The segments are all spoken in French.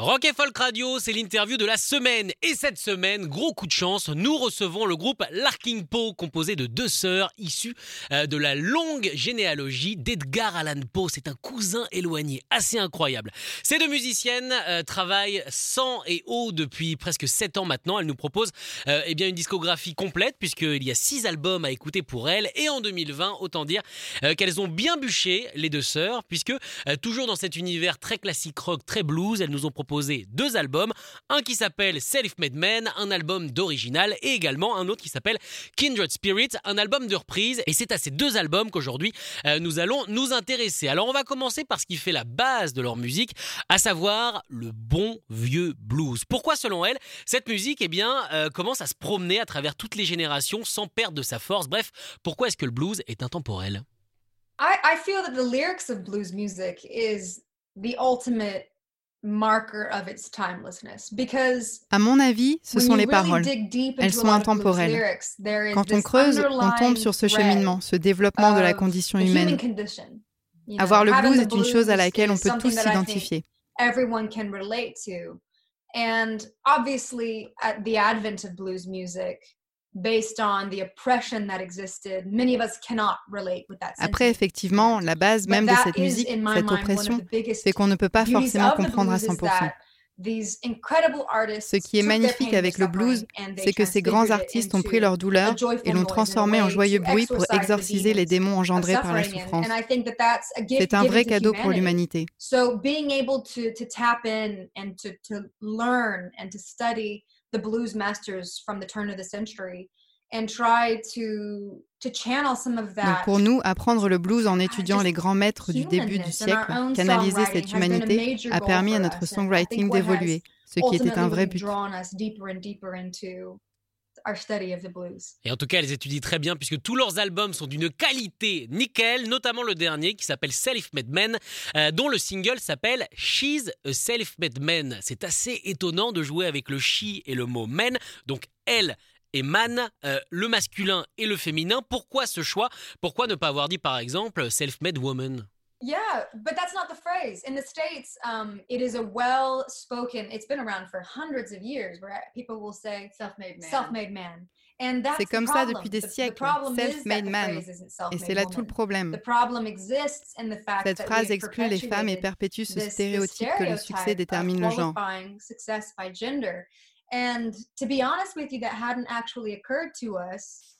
Rock et Folk Radio, c'est l'interview de la semaine. Et cette semaine, gros coup de chance, nous recevons le groupe Larking Poe, composé de deux sœurs issues euh, de la longue généalogie d'Edgar Allan Poe. C'est un cousin éloigné, assez incroyable. Ces deux musiciennes euh, travaillent sans et haut depuis presque sept ans maintenant. Elles nous proposent euh, eh bien une discographie complète, puisqu'il y a six albums à écouter pour elles. Et en 2020, autant dire euh, qu'elles ont bien bûché, les deux sœurs, puisque toujours dans cet univers très classique rock, très blues, elles nous ont proposé deux albums, un qui s'appelle Self-Made Man, un album d'original, et également un autre qui s'appelle Kindred Spirit, un album de reprise. Et c'est à ces deux albums qu'aujourd'hui euh, nous allons nous intéresser. Alors on va commencer par ce qui fait la base de leur musique, à savoir le bon vieux blues. Pourquoi selon elle, cette musique eh bien, euh, commence à se promener à travers toutes les générations sans perdre de sa force? Bref, pourquoi est-ce que le blues est intemporel? I, I feel that the lyrics of blues music is the ultimate marker of its timelessness because À mon avis, ce sont les paroles. dig deep Elles sont intemporelles. lyrics, there is Quand on creuse, on tombe sur ce cheminement, ce développement de la of condition humaine. Avoir le blues est une chose à laquelle on is peut tous s'identifier. everyone can relate to. And obviously, at the advent of blues music, based on the oppression that existed, many of us cannot relate with that. Après, effectivement, la base même de cette musique, cette oppression, c'est qu'on ne peut pas forcément comprendre à blues is 100%. that these incredible artists Ce qui est magnifique pain, avec le blues, c'est que ces grands artistes ont into pris leur douleur et l'ont transformée en joyeux to bruit pour exorcise the exorciser les demons démons engendrés par la suffering. souffrance. C'est un vrai to cadeau pour l'humanité. The blues masters from the turn of the century and try to to channel some of Donc that pour nous, apprendre le blues en étudiant just les grands maîtres du début du siècle, canaliser cette humanité, a permis à notre songwriting d'évoluer, ce qui était un vrai but. Et en tout cas, elles étudient très bien puisque tous leurs albums sont d'une qualité nickel, notamment le dernier qui s'appelle Self-Made Man, euh, dont le single s'appelle She's a Self-Made Man. C'est assez étonnant de jouer avec le she et le mot man, donc elle et man, euh, le masculin et le féminin. Pourquoi ce choix? Pourquoi ne pas avoir dit par exemple Self-Made Woman? Yeah, but that's not the phrase. In the States, um, it is a well spoken, it's been around for hundreds of years where people will say Self-made man. self-made man. And that's C'est the comme ça problem. depuis des siècles. problem is that Self-made the man. phrase isn't Et self-made c'est là tout le woman. problème. The problem exists in the fact Cette phrase exclut les femmes et perpétue ce stéréotype que le succès détermine le genre. qualifying success by gender. And to be honest with you, that hadn't actually occurred to us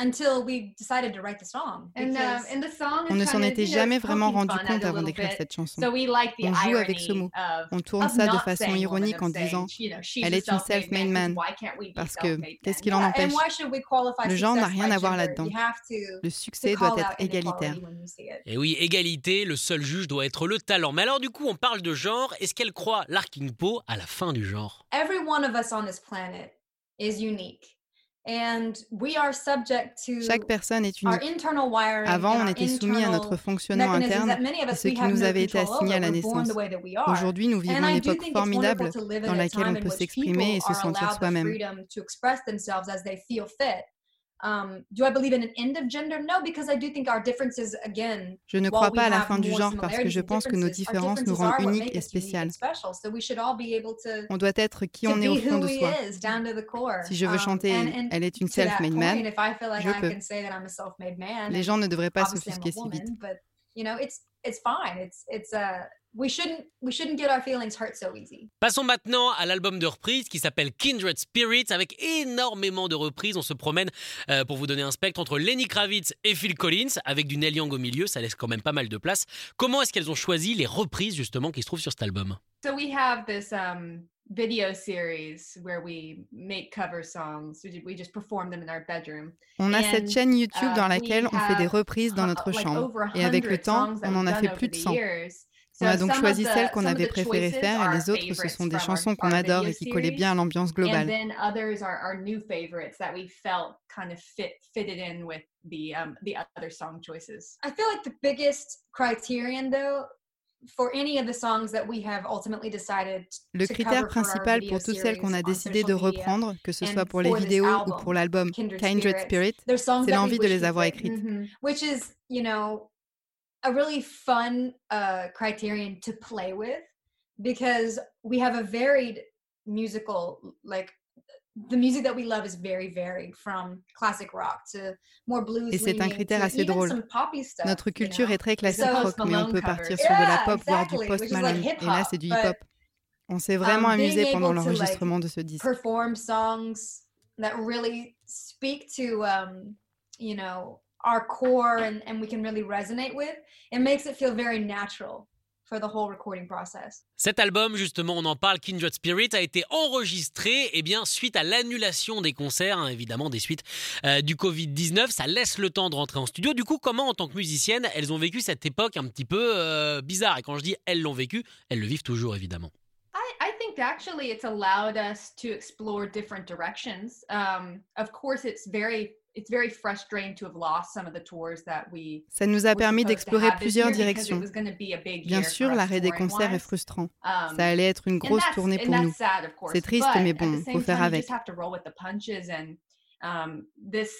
until we decided to write the song. And, um, because- and the song is On ne kind s'en of, était jamais vraiment rendu fun compte avant d'écrire cette chanson. So we like the On joue avec ce irony mot. of- On tourne ça de not façon ironique en disant you know, she's elle a est une self-made man, man. 'cause why can't we be Parce que qu'est-ce men? qu'il en Yeah, empêche? and why should we qualify Le genre n'a rien à voir gender? là-dedans. You have to- Le succès doit être égalitaire. Et oui, égalité, le seul juge doit être le talent. Mais alors du coup, on parle de genre. Est-ce qu'elle croit Larking Poe à la fin du genre? Every one of us on this planet is unique. Chaque personne est unique. Avant, on our était soumis à notre internal fonctionnement interne et ce we qui nous no avait été assigné à la naissance. Aujourd'hui, nous vivons une époque formidable dans laquelle on peut s'exprimer et se sentir soi-même. Um, do I believe in an end of gender? No, because I do think our differences, again, Je ne crois pas à la fin du genre parce que je pense que nos différences nous rendent uniques et spéciales. So we should all be able to On doit être qui on est be au fond who de soi. is down to the core. Si je veux Um, chanter Elle est une self-made man, if I feel like je I peux. can say that I'm a self-made man, Les gens ne devraient pas s'offusquer a si vite. you know, it's it's fine. It's it's uh we shouldn't we shouldn't get our feelings hurt so easy. Passons maintenant à l'album de reprise qui s'appelle Kindred Spirits avec énormément de reprises. On se promène euh, pour vous donner un spectre entre Lenny Kravitz et Phil Collins avec du Neil Young au milieu. Ça laisse quand même pas mal de place. Comment est-ce qu'elles ont choisi les reprises justement qui se trouvent sur cet album? So we have this um, video series where we make cover songs. We ju- we just perform them in our bedroom. On a And, cette chaîne YouTube uh, dans laquelle on fait des reprises dans hu- notre like chambre. Et avec le temps, on en a fait plus de the 100. years. On a donc choisi celles qu'on avait préféré faire et les autres, ce sont des chansons qu'on adore et qui collaient bien à l'ambiance globale. then others are, are new favorites that we felt kind of fit fitted in with the um, the other song choices. I feel like the biggest criterion, though, for any of the songs that we have ultimately decided Le to critère principal pour toutes celles qu'on a décidé de reprendre, que ce soit pour les vidéos ou pour l'album Kindred Spirit, c'est l'envie de les avoir écrites. A really fun uh criterion to play with because we have a varied musical like the music that we love is very varied from classic rock to more blues Et c'est un critère assez drôle. stuff, Notre you culture know? est très classique So- rock, mais on peut partir sur de la Yeah, pop, voire du exactly, post which is like. Et là, c'est du hip-hop. On s'est vraiment um, amusé pendant to, like, l'enregistrement de ce disque. perform songs that really speak to um you know our core and and we can really resonate with it makes it feel very natural for the whole recording process Cet album, justement, on en parle, Kindred Spirit, a été enregistré eh bien, suite à l'annulation des concerts, hein, évidemment, des suites euh, du Covid-19. Ça laisse le temps de rentrer en studio. Du coup, comment, en tant que musicienne, elles ont vécu cette époque un petit peu euh, bizarre? Et quand je dis elles l'ont vécu, elles le vivent toujours, évidemment. I, I think actually it's allowed us to explore different directions. Um, of course, it's very it's very frustrating to have lost some of the tours that we Ça nous a were permis d'explorer have this plusieurs year because it directions. was gonna be a big Bien year for sûr, us l'arrêt des concerts est frustrant. Um, Ça allait être une and grosse tournée and pour nous. C'est triste, but mais bon, faut faire avec. just have to roll with the punches and um, this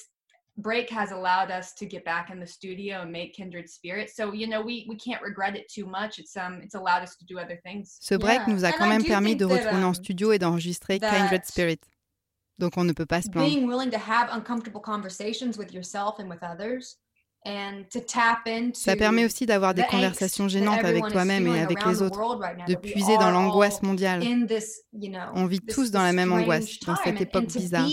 break has allowed us to get back in the studio and make kindred spirit so you know we we can't regret it too much it's um it's allowed us to do other things Ce break Yeah. nous a And quand I même do permis de that, retourner en um, studio et d'enregistrer Kindred that Spirit. Donc on ne peut pas se plaindre. being willing to have uncomfortable conversations with yourself and with others and to tap into Ça permet aussi d'avoir des conversations gênantes avec toi-même et avec les autres, de puiser dans l'angoisse mondiale. in this, you know, On vit this- tous dans la même angoisse, dans cette époque bizarre.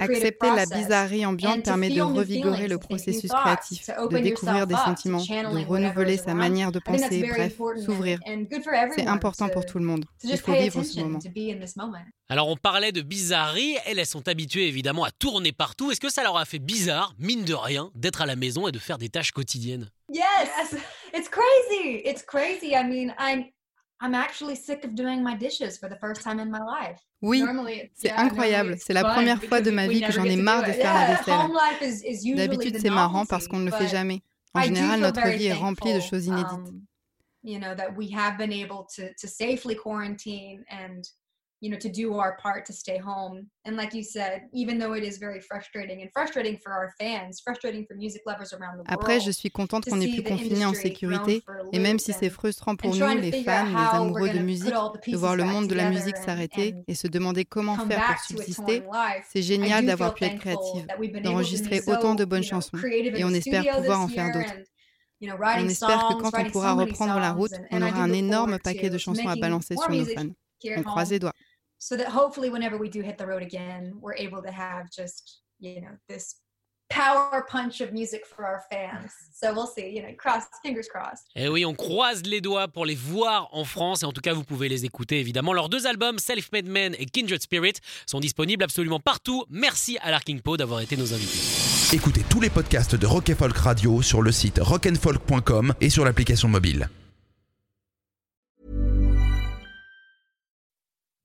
Accepter la process bizarrerie ambiante permet de revigorer le processus créatif, de découvrir des sentiments, de renouveler sa manière de penser, bref, s'ouvrir. and good for C'est important pour to- tout le monde. Il faut vivre ce moment. Alors, on parlait de bizarrerie. Elles, elles sont habituées, évidemment, à tourner partout. Est-ce que ça leur a fait bizarre, mine de rien, d'être à la maison et de faire des tâches quotidiennes? Yes, it's crazy. It's crazy. I mean, I'm I'm actually sick of doing my dishes for the first time in my life. Oui, c'est incroyable. C'est la première fois de ma vie que j'en ai marre de faire la vaisselle. D'habitude, c'est marrant parce qu'on ne le fait jamais. En général, notre vie est remplie de choses inédites. you know that we have been able to to safely quarantine and you know to do our part to stay home. And like you said, even though it is very frustrating and frustrating for our fans, frustrating for music lovers around the Après, world. je suis contente qu'on pu the confiner en sécurité, et même si c'est frustrant pour nous, les fans, les amoureux de musique, de voir le monde de la musique s'arrêter et se demander comment faire pour subsister, c'est génial d'avoir pu être créative, d'enregistrer autant de bonnes chansons. Et on espère pouvoir en faire d'autres. On espère que quand on pourra reprendre la route, on aura un énorme paquet de chansons à balancer sur nos fans. On croise les doigts. So that hopefully whenever we do hit the road again, we're able to have just, you know, this power punch of music for our fans. So we'll see, you know, cross fingers crossed. Eh oui, on croise les doigts pour les voir en France et en tout cas, vous pouvez les écouter évidemment. Leurs deux albums, Self-Made Man et Kindred Spirit, sont disponibles absolument partout. Merci à Larking Po d'avoir été nos invités. Écoutez tous les podcasts de Rock and Folk Radio sur le site rockandfolk.com et sur l'application mobile.